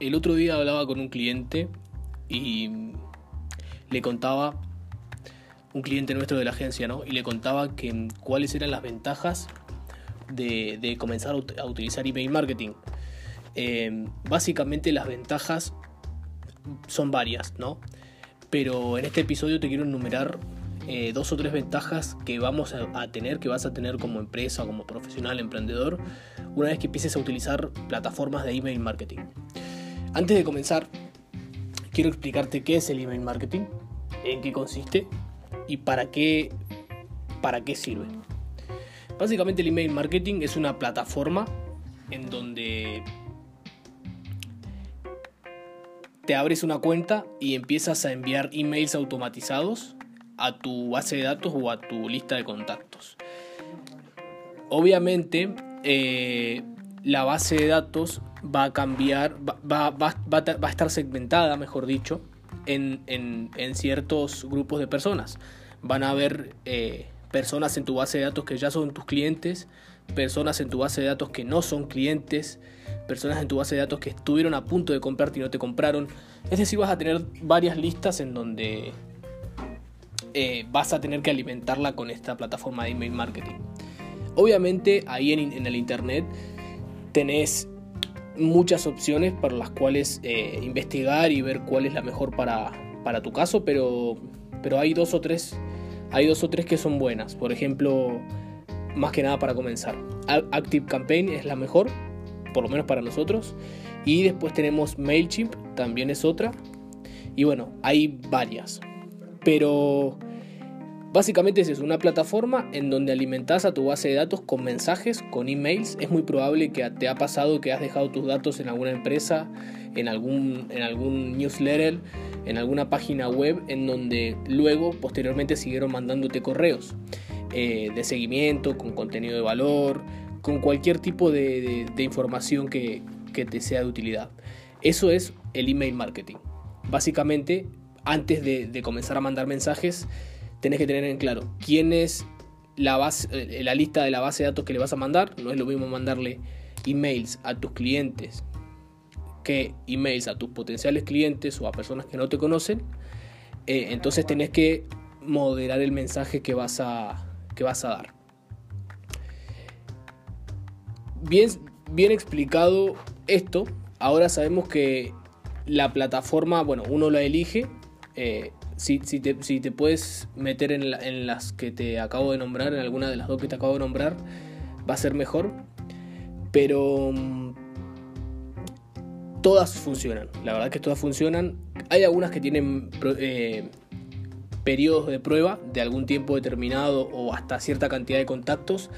el otro día hablaba con un cliente y le contaba, un cliente nuestro de la agencia, ¿no? Y le contaba que cuáles eran las ventajas de, comenzar a utilizar email marketing. Eh, básicamente las ventajas son varias, ¿no? Pero en este episodio te quiero enumerar eh, dos o tres ventajas que vamos a, tener, que vas a tener como empresa, como profesional, emprendedor, una vez que empieces a utilizar plataformas de email marketing. Antes de comenzar, quiero explicarte qué es el email marketing, en qué consiste y para qué, para qué sirve. Básicamente el email marketing es una plataforma en donde te abres una cuenta y empiezas a enviar emails automatizados a tu base de datos o a tu lista de contactos. Obviamente, eh, la base de datos va a cambiar, va, a estar segmentada, mejor dicho, en, ciertos grupos de personas. Van a haber eh, personas en tu base de datos que ya son tus clientes, personas en tu base de datos que no son clientes, personas en tu base de datos que estuvieron a punto de comprarte y no te compraron. Es decir, vas a tener varias listas en donde eh, vas a tener que alimentarla con esta plataforma de email marketing. Obviamente ahí en, el internet tenés muchas opciones para las cuales eh, investigar y ver cuál es la mejor para, para tu caso, pero, pero hay dos o tres hay dos o tres que son buenas. Por ejemplo, más que nada para comenzar. Active Campaign es la mejor, por lo menos para nosotros. Y después tenemos MailChimp, también es otra. Y bueno, hay varias. Pero básicamente es una plataforma en donde alimentas a tu base de datos con mensajes, con emails. Es muy probable que te ha pasado que has dejado tus datos en alguna empresa, en algún, en algún newsletter, en alguna página web, en donde luego, posteriormente, siguieron mandándote correos eh, de seguimiento, con contenido de valor, con cualquier tipo de, información que, te sea de utilidad. Eso es el email marketing. Básicamente, antes de, comenzar a mandar mensajes, tenés que tener en claro quién es la, base, eh, la lista de la base de datos que le vas a mandar. No es lo mismo mandarle emails a tus clientes que emails a tus potenciales clientes o a personas que no te conocen. Eh, entonces tenés que moderar el mensaje que vas a, que vas a dar. Bien, bien explicado esto, ahora sabemos que la plataforma, bueno, uno la elige. Eh, si, te, puedes meter en, las que te acabo de nombrar, en alguna de las dos que te acabo de nombrar, va a ser mejor. Pero mm, todas funcionan. La verdad que todas funcionan. Hay algunas que tienen eh, periodos de prueba de algún tiempo determinado o hasta cierta cantidad de contactos.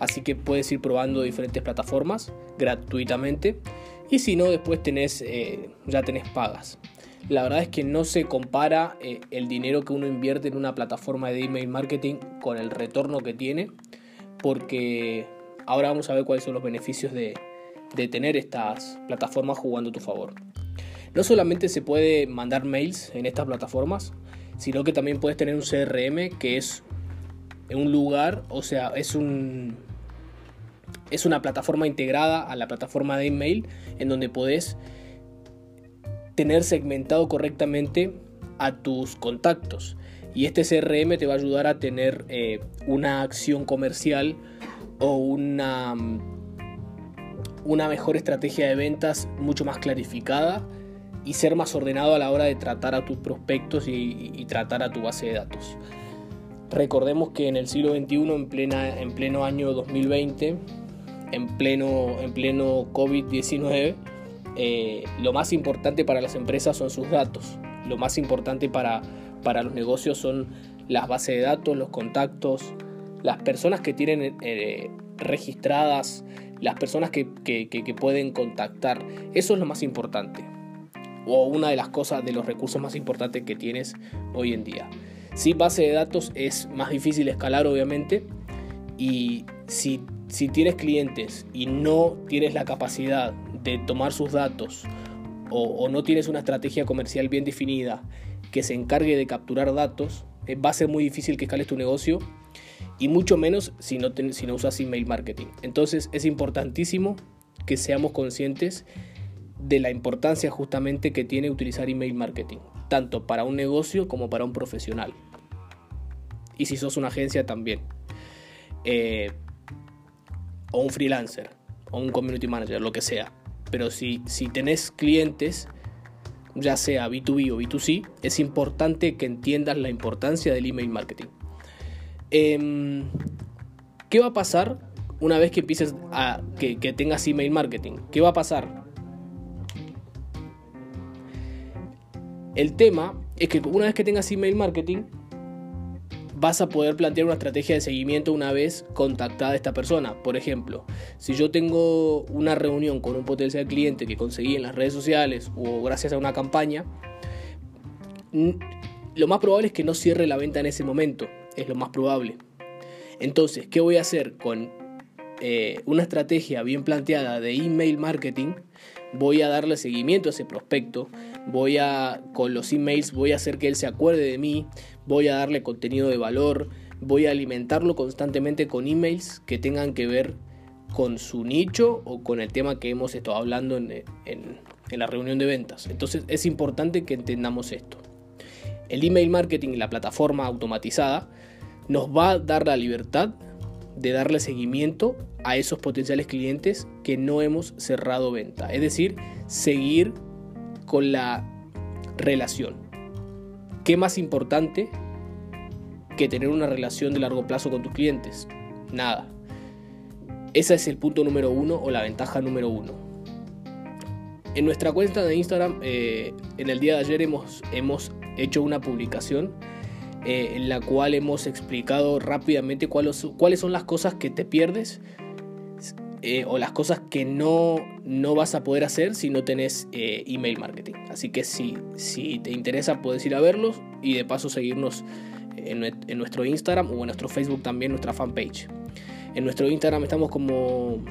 Así que puedes ir probando diferentes plataformas gratuitamente. Y si no, después tenés, eh, ya tenés pagas. La verdad es que no se compara eh, el dinero que uno invierte en una plataforma de email marketing con el retorno que tiene. Porque ahora vamos a ver cuáles son los beneficios de, de tener estas plataformas jugando a tu favor. No solamente se puede mandar mails en estas plataformas, sino que también puedes tener un CRM que es un lugar, o sea, es un es una plataforma integrada a la plataforma de email en donde puedes tener segmentado correctamente a tus contactos. Y este CRM te va a ayudar a tener eh, una acción comercial o una, una mejor estrategia de ventas mucho más clarificada y ser más ordenado a la hora de tratar a tus prospectos y, y tratar a tu base de datos. Recordemos que en el siglo XXI, en, plena, en pleno año 2020, en pleno, en pleno COVID-19, eh, lo más importante para las empresas son sus datos. Lo más importante para, para los negocios son las bases de datos, los contactos, las personas que tienen eh, registradas, las personas que, que, pueden contactar. Eso es lo más importante. O una de las cosas, de los recursos más importantes que tienes hoy en día. Sin base de datos es más difícil escalar, obviamente. Y si si tienes clientes y no tienes la capacidad de tomar sus datos o, no tienes una estrategia comercial bien definida que se encargue de capturar datos, eh, va a ser muy difícil que escales tu negocio y mucho menos si no, si no usas email marketing. Entonces es importantísimo que seamos conscientes de la importancia justamente que tiene utilizar email marketing, tanto para un negocio como para un profesional. Y si sos una agencia también. Eh, o un freelancer, o un community manager, lo que sea. Pero si, si tenés clientes, ya sea B2B o B2C, es importante que entiendas la importancia del email marketing. Em, ¿Qué va a pasar una vez que empieces a que, que tengas email marketing? ¿Qué va a pasar? El tema es que una vez que tengas email marketing, vas a poder plantear una estrategia de seguimiento una vez contactada esta persona. Por ejemplo, si yo tengo una reunión con un potencial cliente que conseguí en las redes sociales o gracias a una campaña, lo más probable es que no cierre la venta en ese momento, es lo más probable. Entonces, ¿qué voy a hacer con eh, una estrategia bien planteada de email marketing? Voy a darle seguimiento a ese prospecto, voy a, con los emails, voy a hacer que él se acuerde de mí, voy a darle contenido de valor, voy a alimentarlo constantemente con emails que tengan que ver con su nicho o con el tema que hemos estado hablando en, la reunión de ventas. Entonces es importante que entendamos esto. El email marketing y la plataforma automatizada nos va a dar la libertad de darle seguimiento a esos potenciales clientes que no hemos cerrado venta. Es decir, seguir con la relación. ¿Qué más importante que tener una relación de largo plazo con tus clientes? Nada. Ese es el punto número uno o la ventaja número uno. En nuestra cuenta de Instagram, eh, en el día de ayer hemos, hemos hecho una publicación eh, en la cual hemos explicado rápidamente cuáles, cuáles son las cosas que te pierdes eh, o las cosas que no, no vas a poder hacer si no tenés eh, email marketing. Así que si, si te interesa puedes ir a verlos y de paso seguirnos en, nuestro Instagram o en nuestro Facebook también, nuestra fanpage. En nuestro Instagram estamos como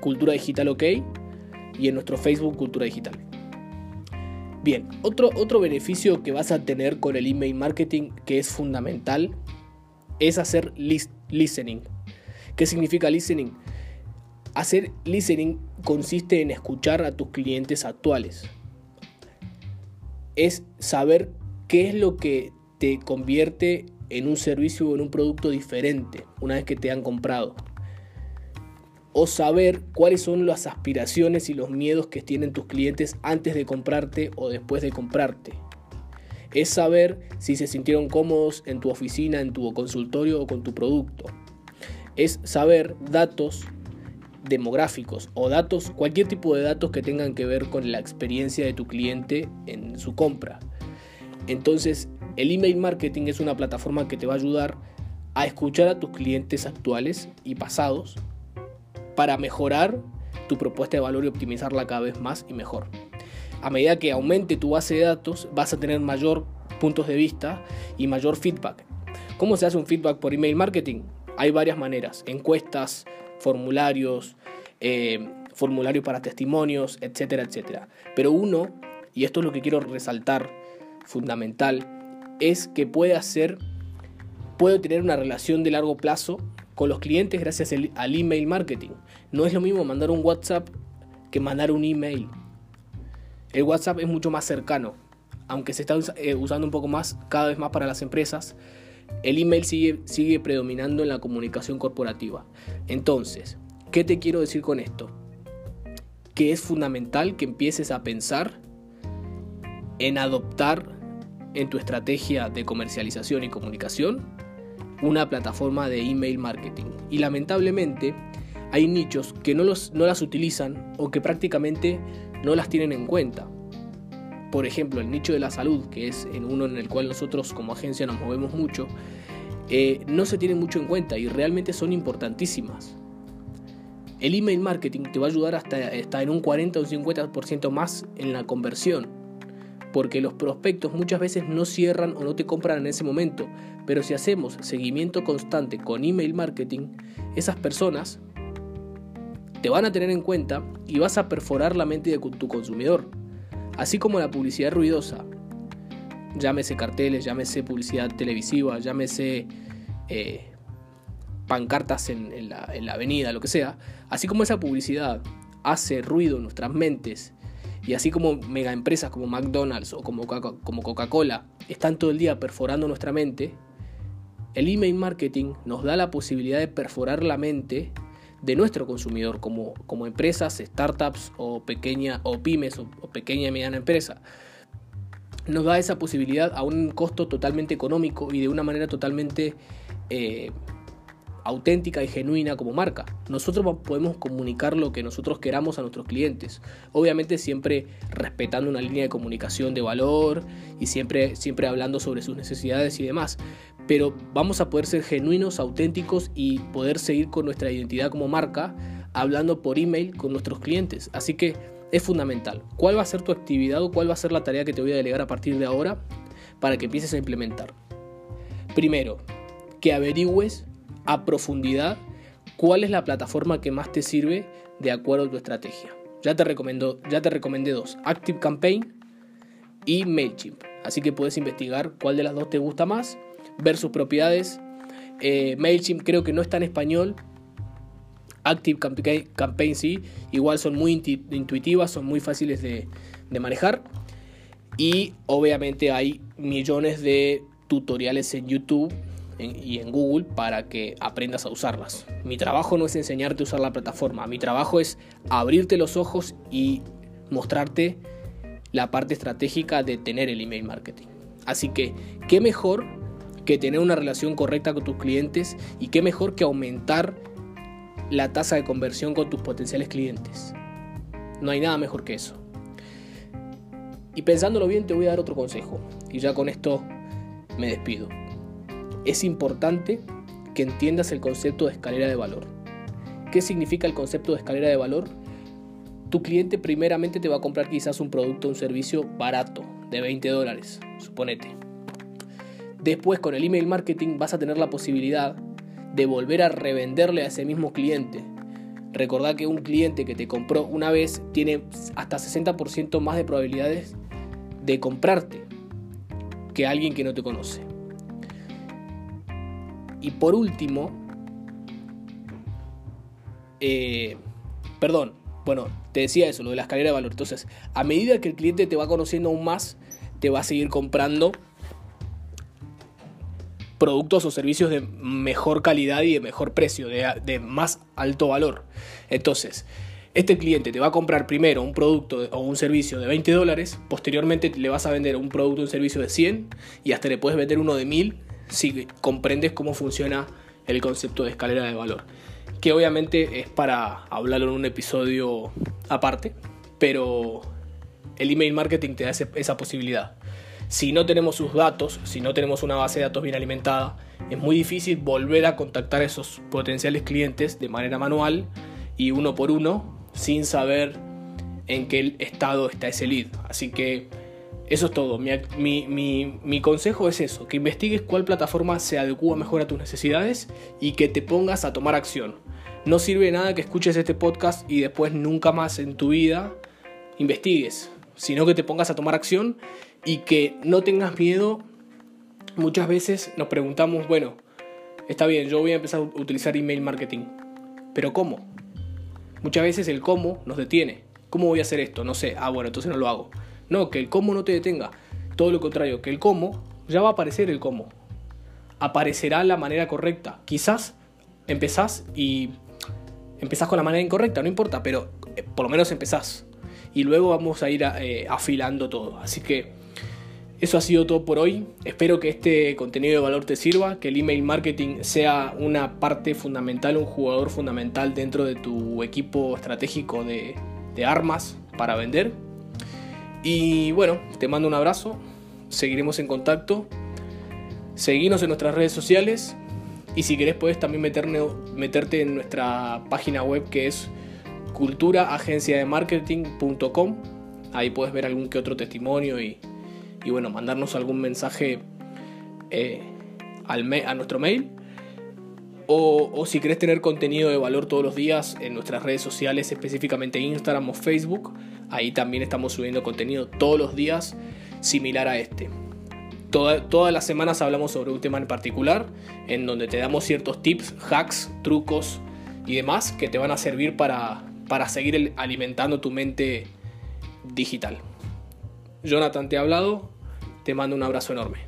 Cultura Digital OK y en nuestro Facebook Cultura Digital. Bien, otro, otro beneficio que vas a tener con el email marketing que es fundamental es hacer listening. ¿Qué significa listening? Hacer listening consiste en escuchar a tus clientes actuales. Es saber qué es lo que te convierte en un servicio o en un producto diferente una vez que te han comprado. O saber cuáles son las aspiraciones y los miedos que tienen tus clientes antes de comprarte o después de comprarte. Es saber si se sintieron cómodos en tu oficina, en tu consultorio o con tu producto. Es saber datos demográficos o datos, cualquier tipo de datos que tengan que ver con la experiencia de tu cliente en su compra. Entonces, el email marketing es una plataforma que te va a ayudar a escuchar a tus clientes actuales y pasados para mejorar tu propuesta de valor y optimizarla cada vez más y mejor. A medida que aumente tu base de datos, vas a tener mayor puntos de vista y mayor feedback. ¿Cómo se hace un feedback por email marketing? Hay varias maneras, encuestas, formularios, eh, formularios para testimonios, etcétera, etcétera. Pero uno, y esto es lo que quiero resaltar, fundamental, es que puede hacer, puede tener una relación de largo plazo con los clientes gracias al email marketing. No es lo mismo mandar un WhatsApp que mandar un email. El WhatsApp es mucho más cercano, aunque se está eh, usando un poco más cada vez más para las empresas el email sigue, predominando en la comunicación corporativa. Entonces, ¿qué te quiero decir con esto? Que es fundamental que empieces a pensar en adoptar en tu estrategia de comercialización y comunicación una plataforma de email marketing. Y lamentablemente hay nichos que no las utilizan o que prácticamente no las tienen en cuenta por ejemplo, el nicho de la salud, que es en uno en el cual nosotros como agencia nos movemos mucho, eh, no se tienen mucho en cuenta y realmente son importantísimas. El email marketing te va a ayudar hasta, hasta en un 40 o un 50% más en la conversión, porque los prospectos muchas veces no cierran o no te compran en ese momento, pero si hacemos seguimiento constante con email marketing, esas personas te van a tener en cuenta y vas a perforar la mente de tu consumidor así como la publicidad ruidosa, llámese carteles, llámese publicidad televisiva, llámese eh, pancartas en, la, avenida, lo que sea, así como esa publicidad hace ruido en nuestras mentes Y así como mega empresas como McDonald's o como Coca-Cola están todo el día perforando nuestra mente, el email marketing nos da la posibilidad de perforar la mente de nuestro consumidor como, como empresas, startups o, pequeña, o pymes o, pequeña y mediana empresa. Nos da esa posibilidad a un costo totalmente económico y de una manera totalmente eh, auténtica y genuina como marca. Nosotros podemos comunicar lo que nosotros queramos a nuestros clientes. Obviamente siempre respetando una línea de comunicación de valor y siempre, siempre hablando sobre sus necesidades y demás. Pero vamos a poder ser genuinos, auténticos y poder seguir con nuestra identidad como marca hablando por email con nuestros clientes. Así que es fundamental. ¿Cuál va a ser tu actividad o cuál va a ser la tarea que te voy a delegar a partir de ahora para que empieces a implementar? Primero, que averigües a profundidad cuál es la plataforma que más te sirve de acuerdo a tu estrategia. Ya te, recomiendo, recomendé dos, Active Campaign y MailChimp. Así que puedes investigar cuál de las dos te gusta más, ver sus propiedades. Eh, MailChimp creo que no está en español. Active Campaign sí, igual son muy intuitivas, son muy fáciles de manejar. Y obviamente hay millones de tutoriales en YouTube y en Google para que aprendas a usarlas. Mi trabajo no es enseñarte a usar la plataforma, mi trabajo es abrirte los ojos y mostrarte la parte estratégica de tener el email marketing. Así que, ¿qué mejor que tener una relación correcta con tus clientes y qué mejor que aumentar la tasa de conversión con tus potenciales clientes? No hay nada mejor que eso. Y pensándolo bien, te voy a dar otro consejo. Y ya con esto me despido es importante que entiendas el concepto de escalera de valor. ¿Qué significa el concepto de escalera de valor? Tu cliente primeramente te va a comprar quizás un producto o un servicio barato, de 20 dólares, suponete. Después con el email marketing vas a tener la posibilidad de volver a revenderle a ese mismo cliente. Recordá que un cliente que te compró una vez tiene hasta 60% más de probabilidades de comprarte que alguien que no te conoce. Y por último, eh, perdón, bueno, te decía eso, lo de la escalera de valor. Entonces, a medida que el cliente te va conociendo aún más, te va a seguir comprando productos o servicios de mejor calidad y de mejor precio, de, de, más alto valor. Entonces, este cliente te va a comprar primero un producto o un servicio de 20 dólares, posteriormente le vas a vender un producto o un servicio de 100 y hasta le puedes vender uno de 1000 si comprendes cómo funciona el concepto de escalera de valor. Que obviamente es para hablarlo en un episodio aparte, pero el email marketing te da esa posibilidad. Si no tenemos sus datos, si no tenemos una base de datos bien alimentada, es muy difícil volver a contactar a esos potenciales clientes de manera manual y uno por uno sin saber en qué estado está ese lead. Así que eso es todo. Mi, consejo es eso, que investigues cuál plataforma se adecua mejor a tus necesidades y que te pongas a tomar acción. No sirve nada que escuches este podcast y después nunca más en tu vida investigues, sino que te pongas a tomar acción y que no tengas miedo. Muchas veces nos preguntamos, bueno, está bien, yo voy a empezar a utilizar email marketing, pero ¿cómo? Muchas veces el cómo nos detiene. ¿Cómo voy a hacer esto? No sé. Ah, bueno, entonces no lo hago. No, que el cómo no te detenga. Todo lo contrario, que el cómo, ya va a aparecer el cómo. Aparecerá la manera correcta. Quizás empezás y empezás con la manera incorrecta, no importa, pero eh, por lo menos empezás. Y luego vamos a ir eh, afilando todo. Así que eso ha sido todo por hoy. Espero que este contenido de valor te sirva, que el email marketing sea una parte fundamental, un jugador fundamental dentro de tu equipo estratégico de, de armas para vender y bueno, te mando un abrazo, seguiremos en contacto, seguinos en nuestras redes sociales y si querés puedes también meterte en nuestra página web que es culturaagenciademarketing.com. Ahí puedes ver algún que otro testimonio y, bueno, mandarnos algún mensaje eh, al a nuestro mail. O, si querés tener contenido de valor todos los días en nuestras redes sociales, específicamente Instagram o Facebook, Ahí también estamos subiendo contenido todos los días similar a este. todas las semanas hablamos sobre un tema en particular, en donde te damos ciertos tips, hacks, trucos y demás que te van a servir para, para seguir alimentando tu mente digital. Jonathan te ha hablado, te mando un abrazo enorme.